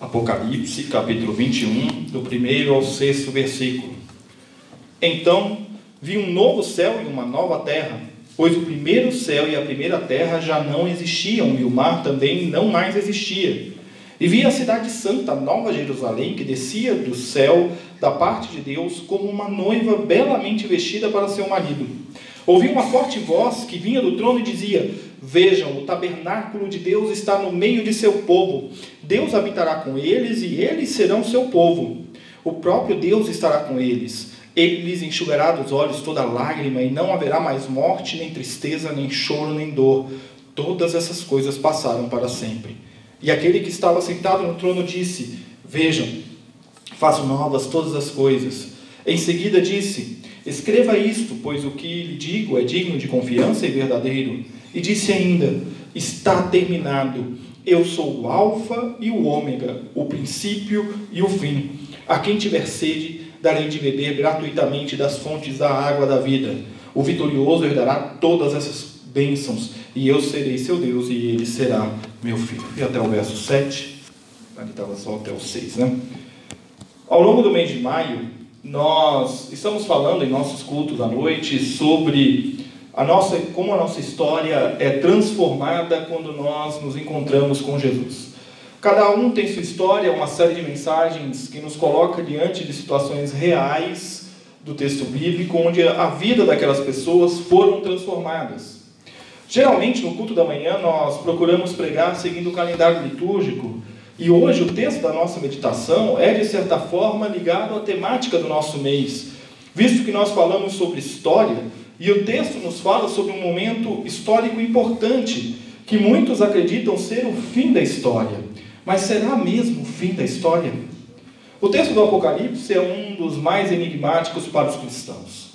Apocalipse, capítulo 21, do primeiro ao sexto versículo. Então vi um novo céu e uma nova terra, pois o primeiro céu e a primeira terra já não existiam, e o mar também não mais existia. E vi a cidade santa, Nova Jerusalém, que descia do céu da parte de Deus, como uma noiva belamente vestida para seu marido. Ouvi uma forte voz que vinha do trono e dizia: Vejam, o tabernáculo de Deus está no meio de seu povo. Deus habitará com eles e eles serão seu povo. O próprio Deus estará com eles. Ele lhes enxugará dos olhos toda lágrima e não haverá mais morte, nem tristeza, nem choro, nem dor. Todas essas coisas passaram para sempre. E aquele que estava sentado no trono disse: Vejam, faço novas todas as coisas. Em seguida disse: Escreva isto, pois o que lhe digo é digno de confiança e verdadeiro. E disse ainda: Está terminado. Eu sou o Alfa e o Ômega, o princípio e o fim. A quem tiver sede, darei de beber gratuitamente das fontes da água da vida. O vitorioso herdará todas essas bênçãos, e eu serei seu Deus, e ele será meu filho. E até o verso 7. Aqui estava só até o 6, né? Ao longo do mês de maio, nós estamos falando em nossos cultos à noite sobre a nossa, como a nossa história é transformada quando nós nos encontramos com Jesus. Cada um tem sua história, uma série de mensagens que nos coloca diante de situações reais do texto bíblico, onde a vida daquelas pessoas foram transformadas. Geralmente, no culto da manhã, nós procuramos pregar seguindo o calendário litúrgico, e hoje o texto da nossa meditação é, de certa forma, ligado à temática do nosso mês, visto que nós falamos sobre história, e o texto nos fala sobre um momento histórico importante que muitos acreditam ser o fim da história. Mas será mesmo o fim da história? O texto do Apocalipse é um dos mais enigmáticos para os cristãos.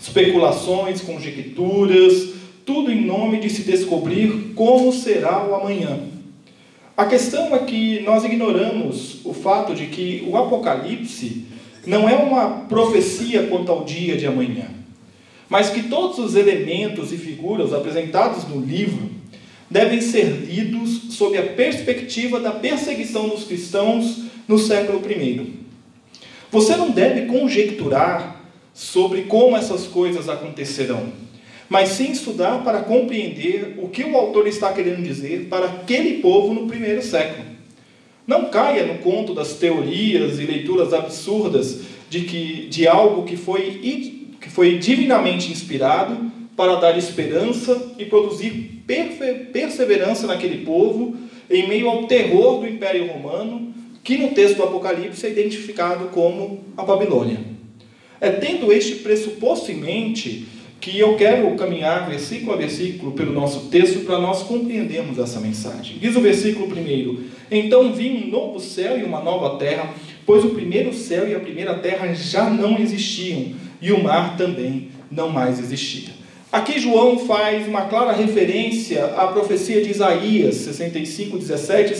Especulações, conjecturas, tudo em nome de se descobrir como será o amanhã. A questão é que nós ignoramos o fato de que o Apocalipse não é uma profecia quanto ao dia de amanhã mas que todos os elementos e figuras apresentados no livro devem ser lidos sob a perspectiva da perseguição dos cristãos no século I. Você não deve conjecturar sobre como essas coisas acontecerão, mas sim estudar para compreender o que o autor está querendo dizer para aquele povo no primeiro século. Não caia no conto das teorias e leituras absurdas de, que, de algo que foi foi divinamente inspirado para dar esperança e produzir perseverança naquele povo em meio ao terror do Império Romano, que no texto do Apocalipse é identificado como a Babilônia. É tendo este pressuposto em mente que eu quero caminhar versículo a versículo pelo nosso texto para nós compreendermos essa mensagem. Diz o versículo primeiro: Então vi um novo céu e uma nova terra, pois o primeiro céu e a primeira terra já não existiam e o mar também não mais existia. Aqui João faz uma clara referência à profecia de Isaías 65, 17 e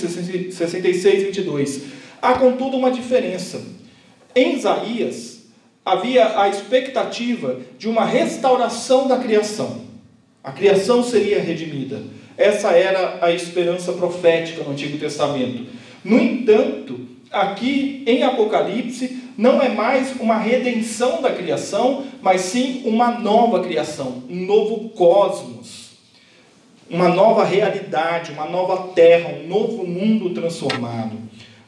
66, 22. Há, contudo, uma diferença. Em Isaías, havia a expectativa de uma restauração da criação. A criação seria redimida. Essa era a esperança profética no Antigo Testamento. No entanto, aqui em Apocalipse, não é mais uma redenção da criação, mas sim uma nova criação, um novo cosmos, uma nova realidade, uma nova terra, um novo mundo transformado.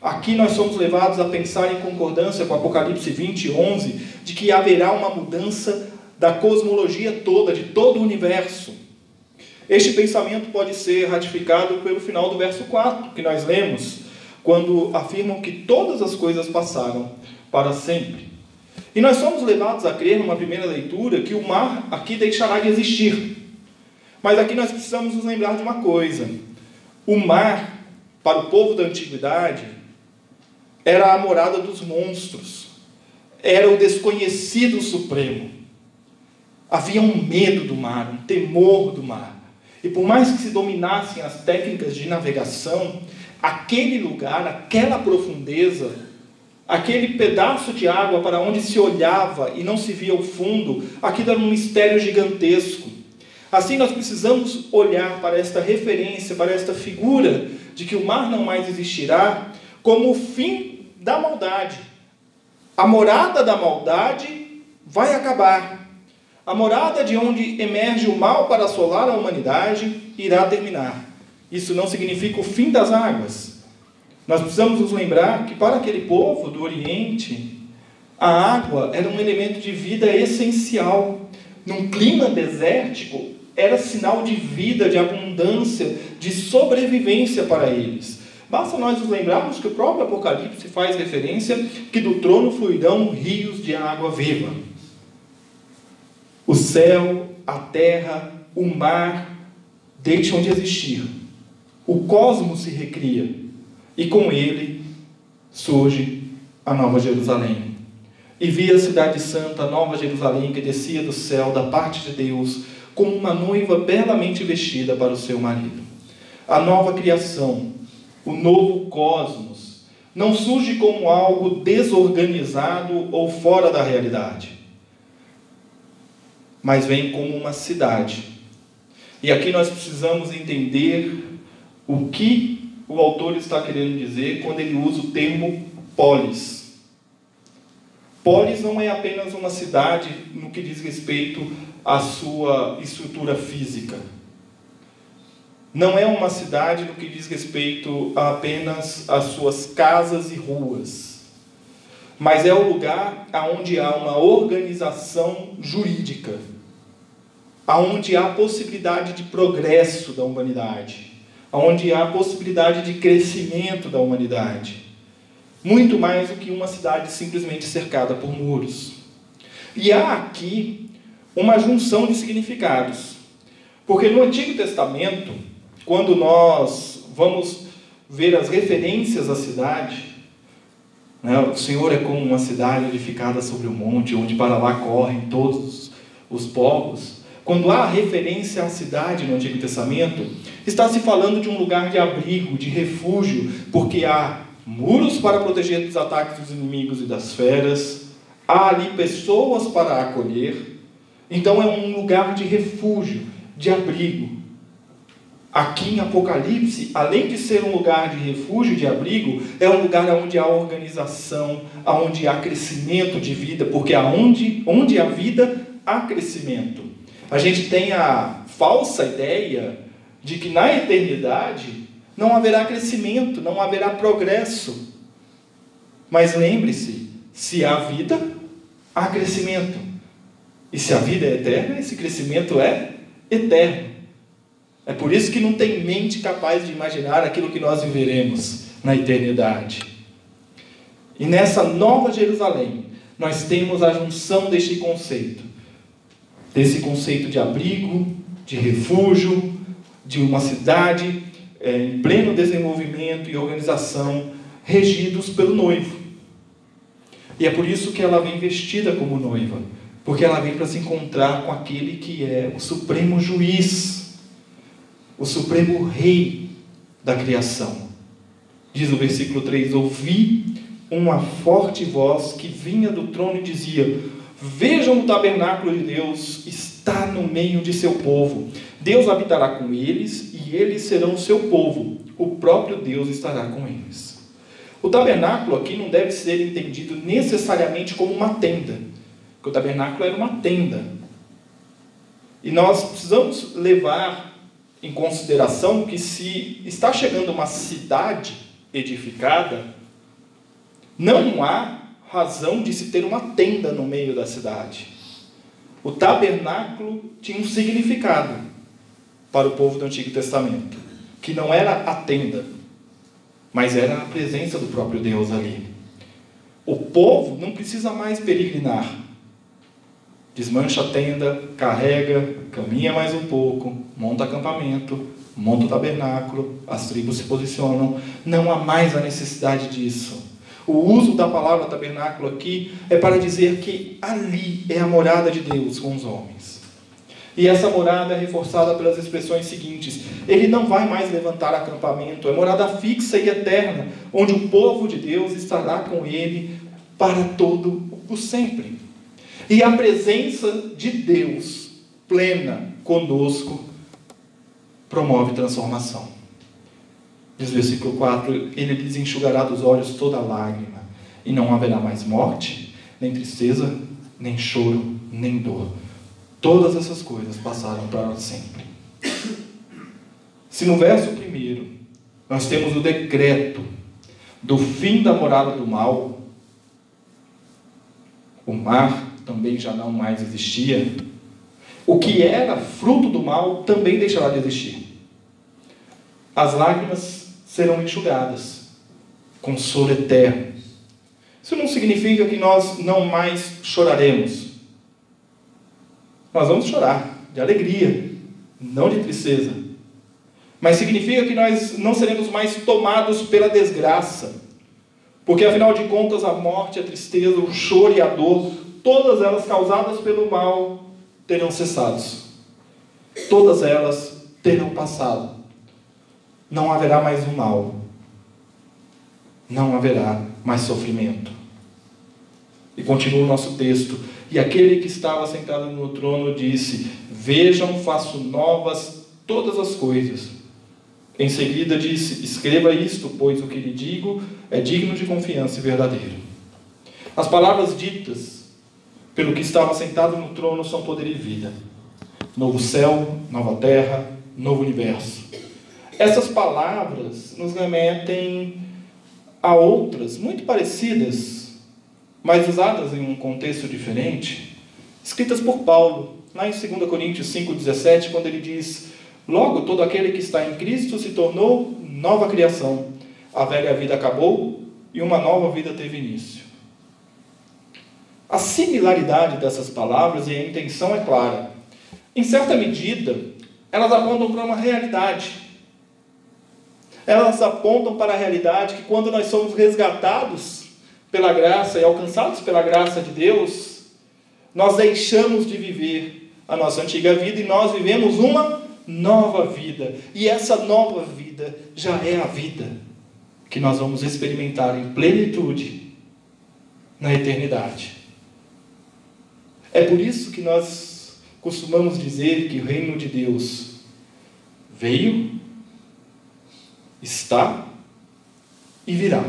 Aqui nós somos levados a pensar em concordância com Apocalipse 20, 11, de que haverá uma mudança da cosmologia toda, de todo o universo. Este pensamento pode ser ratificado pelo final do verso 4, que nós lemos, quando afirmam que todas as coisas passaram para sempre. E nós somos levados a crer, numa primeira leitura, que o mar aqui deixará de existir. Mas aqui nós precisamos nos lembrar de uma coisa: o mar, para o povo da antiguidade, era a morada dos monstros, era o desconhecido supremo. Havia um medo do mar, um temor do mar. E por mais que se dominassem as técnicas de navegação, aquele lugar, aquela profundeza, aquele pedaço de água para onde se olhava e não se via o fundo, aquilo era um mistério gigantesco. Assim, nós precisamos olhar para esta referência, para esta figura de que o mar não mais existirá, como o fim da maldade. A morada da maldade vai acabar. A morada de onde emerge o mal para assolar a humanidade irá terminar. Isso não significa o fim das águas. Nós precisamos nos lembrar que para aquele povo do Oriente, a água era um elemento de vida essencial. Num clima desértico, era sinal de vida, de abundância, de sobrevivência para eles. Basta nós nos lembrarmos que o próprio Apocalipse faz referência que do trono fluirão rios de água viva. O céu, a terra, o mar deixam de existir. O cosmos se recria e com ele surge a Nova Jerusalém. E vi a cidade santa, a Nova Jerusalém, que descia do céu da parte de Deus, como uma noiva belamente vestida para o seu marido. A nova criação, o novo cosmos, não surge como algo desorganizado ou fora da realidade, mas vem como uma cidade. E aqui nós precisamos entender o que o autor está querendo dizer quando ele usa o termo polis. Polis não é apenas uma cidade no que diz respeito à sua estrutura física. Não é uma cidade no que diz respeito a apenas às suas casas e ruas, mas é o lugar onde há uma organização jurídica, aonde há possibilidade de progresso da humanidade, onde há possibilidade de crescimento da humanidade, muito mais do que uma cidade simplesmente cercada por muros. E há aqui uma junção de significados, porque no Antigo Testamento quando nós vamos ver as referências à cidade, né, o Senhor é como uma cidade edificada sobre o um monte, onde para lá correm todos os povos. Quando há referência à cidade no Antigo Testamento, está se falando de um lugar de abrigo, de refúgio, porque há muros para proteger dos ataques dos inimigos e das feras, há ali pessoas para acolher. Então é um lugar de refúgio, de abrigo. Aqui em Apocalipse, além de ser um lugar de refúgio de abrigo, é um lugar onde há organização, onde há crescimento de vida, porque aonde, onde há vida, há crescimento. A gente tem a falsa ideia de que na eternidade não haverá crescimento, não haverá progresso. Mas lembre-se, se há vida, há crescimento. E se a vida é eterna, esse crescimento é eterno. É por isso que não tem mente capaz de imaginar aquilo que nós viveremos na eternidade. E nessa nova Jerusalém, nós temos a junção deste conceito, desse conceito de abrigo, de refúgio, de uma cidade é, em pleno desenvolvimento e organização, regidos pelo noivo. E é por isso que ela vem vestida como noiva, porque ela vem para se encontrar com aquele que é o supremo juiz o supremo rei da criação. Diz o versículo 3: Ouvi uma forte voz que vinha do trono e dizia: Vejam o tabernáculo de Deus, está no meio de seu povo. Deus habitará com eles e eles serão seu povo. O próprio Deus estará com eles. O tabernáculo aqui não deve ser entendido necessariamente como uma tenda, porque o tabernáculo era uma tenda. E nós precisamos levar em consideração que se está chegando uma cidade edificada, não há razão de se ter uma tenda no meio da cidade. O tabernáculo tinha um significado para o povo do Antigo Testamento, que não era a tenda, mas era a presença do próprio Deus ali. O povo não precisa mais peregrinar, desmancha a tenda, carrega, caminha mais um pouco, monta acampamento, monta o tabernáculo, as tribos se posicionam. Não há mais a necessidade disso. O uso da palavra tabernáculo aqui é para dizer que ali é a morada de Deus com os homens. E essa morada é reforçada pelas expressões seguintes: Ele não vai mais levantar acampamento, é morada fixa e eterna, onde o povo de Deus estará com ele para todo o sempre. E a presença de Deus plena conosco promove transformação. Diz o versículo 4: Ele lhes enxugará dos olhos toda lágrima, e não haverá mais morte, nem tristeza, nem choro, nem dor. Todas essas coisas passaram para sempre. Se no verso primeiro nós temos o decreto do fim da morada do mal, o mar também já não mais existia, o que era fruto do mal também deixará de existir. As lágrimas serão enxugadas, consolo eterno. Isso não significa que nós não mais choraremos. Nós vamos chorar de alegria, não de tristeza. Mas significa que nós não seremos mais tomados pela desgraça. Porque afinal de contas, a morte, a tristeza, o choro e a dor todas elas causadas pelo mal terão cessado. Todas elas terão passado. Não haverá mais o mal. Não haverá mais sofrimento. E continua o nosso texto. E aquele que estava sentado no trono disse: Vejam, faço novas todas as coisas. Em seguida disse: Escreva isto, pois o que lhe digo é digno de confiança e verdadeiro. As palavras ditas pelo que estava sentado no trono são poder e vida. Novo céu, nova terra, novo universo. Essas palavras nos remetem a outras muito parecidas, mas usadas em um contexto diferente, escritas por Paulo, lá em 2 Coríntios 5,17, quando ele diz: Logo, todo aquele que está em Cristo se tornou nova criação. A velha vida acabou e uma nova vida teve início. A similaridade dessas palavras e a intenção é clara. Em certa medida, elas apontam para uma realidade. Elas apontam para a realidade que quando nós somos resgatados pela graça e alcançados pela graça de Deus, nós deixamos de viver a nossa antiga vida e nós vivemos uma nova vida. E essa nova vida já é a vida que nós vamos experimentar em plenitude na eternidade. É por isso que nós costumamos dizer que o reino de Deus veio, está e virá.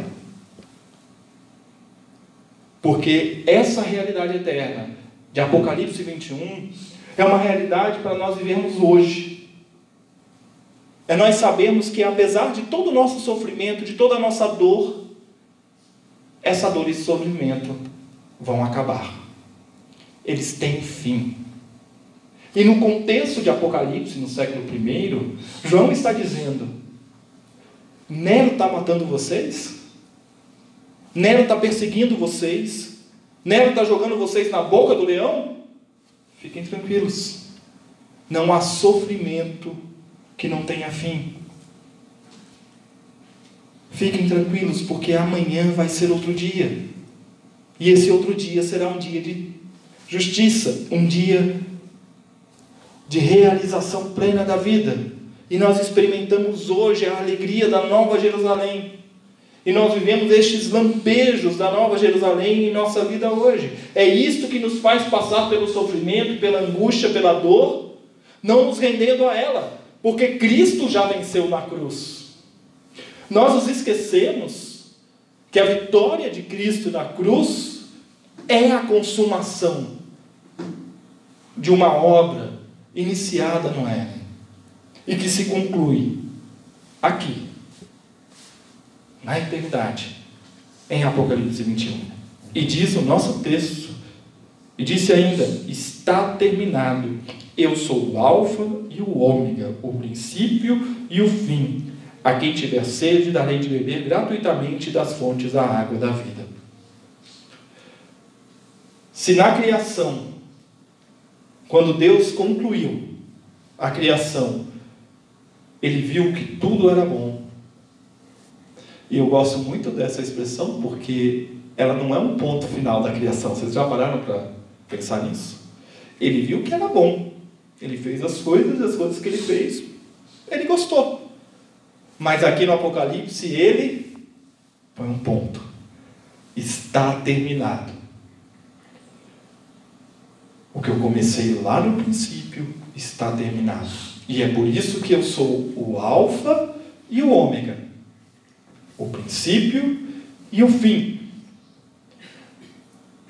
Porque essa realidade eterna de Apocalipse 21 é uma realidade para nós vivermos hoje. É nós sabermos que apesar de todo o nosso sofrimento, de toda a nossa dor, essa dor e esse sofrimento vão acabar eles têm fim. E no contexto de Apocalipse, no século I, João está dizendo: Nero está matando vocês? Nero está perseguindo vocês? Nero está jogando vocês na boca do leão? Fiquem tranquilos. Não há sofrimento que não tenha fim. Fiquem tranquilos, porque amanhã vai ser outro dia. E esse outro dia será um dia de justiça, um dia de realização plena da vida. E nós experimentamos hoje a alegria da Nova Jerusalém. E nós vivemos estes lampejos da Nova Jerusalém em nossa vida hoje. É isto que nos faz passar pelo sofrimento, pela angústia, pela dor, não nos rendendo a ela, porque Cristo já venceu na cruz. Nós nos esquecemos que a vitória de Cristo na cruz é a consumação de uma obra iniciada no Éden e que se conclui aqui, na eternidade, em Apocalipse 21. E diz o nosso texto, e disse ainda: está terminado. Eu sou o Alfa e o Ômega, o princípio e o fim. A quem tiver sede, darei de beber gratuitamente das fontes da água da vida. Se na criação quando Deus concluiu a criação, ele viu que tudo era bom. E eu gosto muito dessa expressão porque ela não é um ponto final da criação. Vocês já pararam para pensar nisso? Ele viu que era bom. Ele fez as coisas, as coisas que ele fez, ele gostou. Mas aqui no Apocalipse, ele põe um ponto. Está terminado. O que eu comecei lá no princípio está terminado. E é por isso que eu sou o Alfa e o Ômega. O princípio e o fim.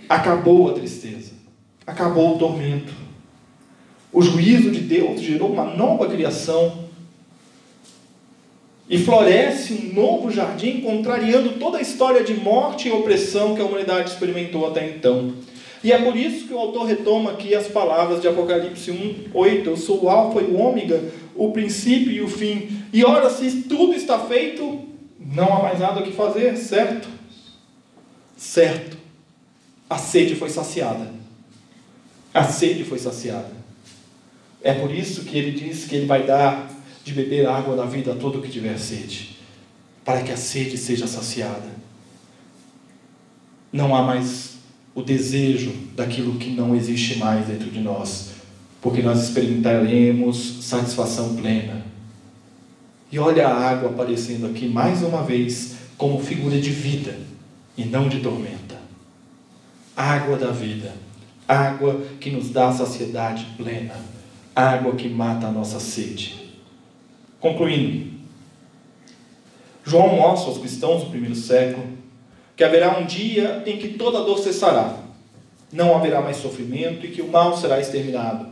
Acabou a tristeza. Acabou o tormento. O juízo de Deus gerou uma nova criação. E floresce um novo jardim, contrariando toda a história de morte e opressão que a humanidade experimentou até então. E é por isso que o autor retoma aqui as palavras de Apocalipse 1, 8. Eu sou o Alfa e o Ômega, o princípio e o fim. E ora, se tudo está feito, não há mais nada o que fazer, certo? Certo. A sede foi saciada. A sede foi saciada. É por isso que ele diz que ele vai dar de beber água da vida a todo que tiver sede, para que a sede seja saciada. Não há mais o desejo daquilo que não existe mais dentro de nós, porque nós experimentaremos satisfação plena. E olha a água aparecendo aqui mais uma vez como figura de vida e não de tormenta. Água da vida, água que nos dá saciedade plena, água que mata a nossa sede. Concluindo, João mostra aos cristãos do primeiro século que haverá um dia em que toda dor cessará, não haverá mais sofrimento e que o mal será exterminado.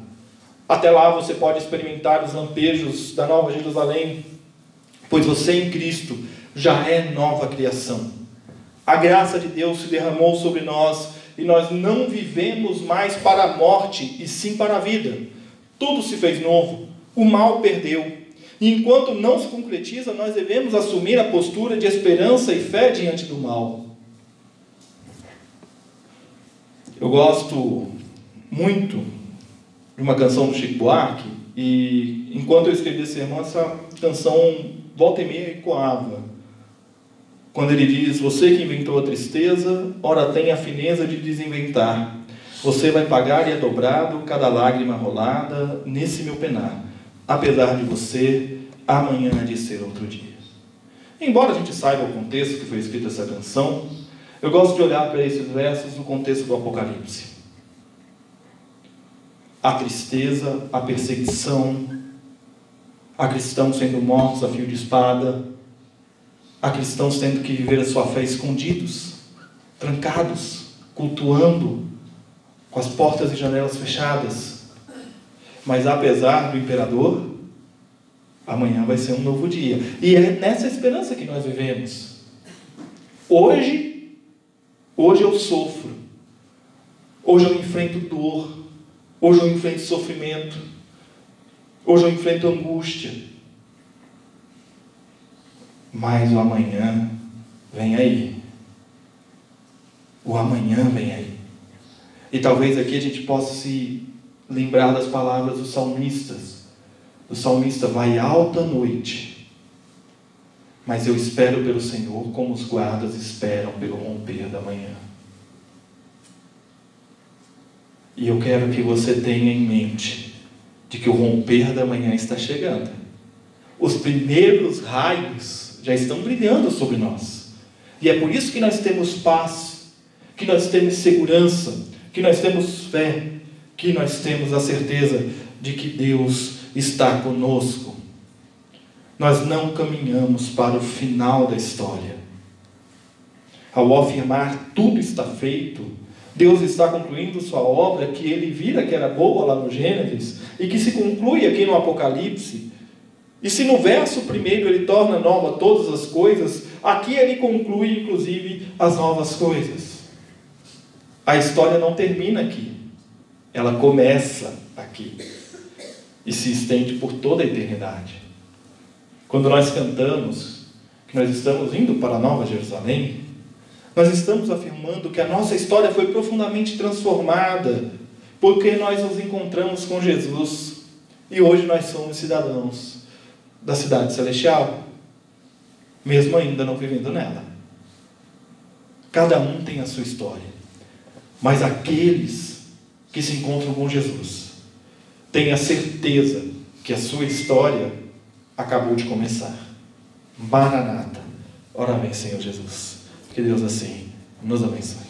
Até lá você pode experimentar os lampejos da Nova Jerusalém, pois você em Cristo já é nova criação. A graça de Deus se derramou sobre nós e nós não vivemos mais para a morte, e sim para a vida. Tudo se fez novo, o mal perdeu. E enquanto não se concretiza, nós devemos assumir a postura de esperança e fé diante do mal. Eu gosto muito de uma canção do Chico Buarque e enquanto eu escrevi esse sermão, essa canção volta e meia ecoava. Quando ele diz: Você que inventou a tristeza, ora tem a fineza de desinventar. Você vai pagar e é dobrado cada lágrima rolada nesse meu penar. Apesar de você, amanhã há de ser outro dia. Embora a gente saiba o contexto que foi escrita essa canção, eu gosto de olhar para esses versos no contexto do Apocalipse. A tristeza, a perseguição, a cristãos sendo mortos a fio de espada, a cristãos tendo que viver a sua fé escondidos, trancados, cultuando, com as portas e janelas fechadas. Mas apesar do imperador, amanhã vai ser um novo dia. E é nessa esperança que nós vivemos. Hoje Hoje eu sofro. Hoje eu enfrento dor. Hoje eu enfrento sofrimento. Hoje eu enfrento angústia. Mas o amanhã vem aí. O amanhã vem aí. E talvez aqui a gente possa se lembrar das palavras dos salmistas. O salmista vai alta noite mas eu espero pelo Senhor como os guardas esperam pelo romper da manhã. E eu quero que você tenha em mente de que o romper da manhã está chegando. Os primeiros raios já estão brilhando sobre nós. E é por isso que nós temos paz, que nós temos segurança, que nós temos fé, que nós temos a certeza de que Deus está conosco nós não caminhamos para o final da história. Ao afirmar tudo está feito, Deus está concluindo sua obra que ele vira que era boa lá no Gênesis e que se conclui aqui no Apocalipse. E se no verso primeiro ele torna nova todas as coisas, aqui ele conclui inclusive as novas coisas. A história não termina aqui, ela começa aqui e se estende por toda a eternidade. Quando nós cantamos que nós estamos indo para a Nova Jerusalém, nós estamos afirmando que a nossa história foi profundamente transformada porque nós nos encontramos com Jesus e hoje nós somos cidadãos da cidade celestial. mesmo ainda não vivendo nela. Cada um tem a sua história, mas aqueles que se encontram com Jesus têm a certeza que a sua história acabou de começar. Maranata. Ora vem, Senhor Jesus. Que Deus assim nos abençoe.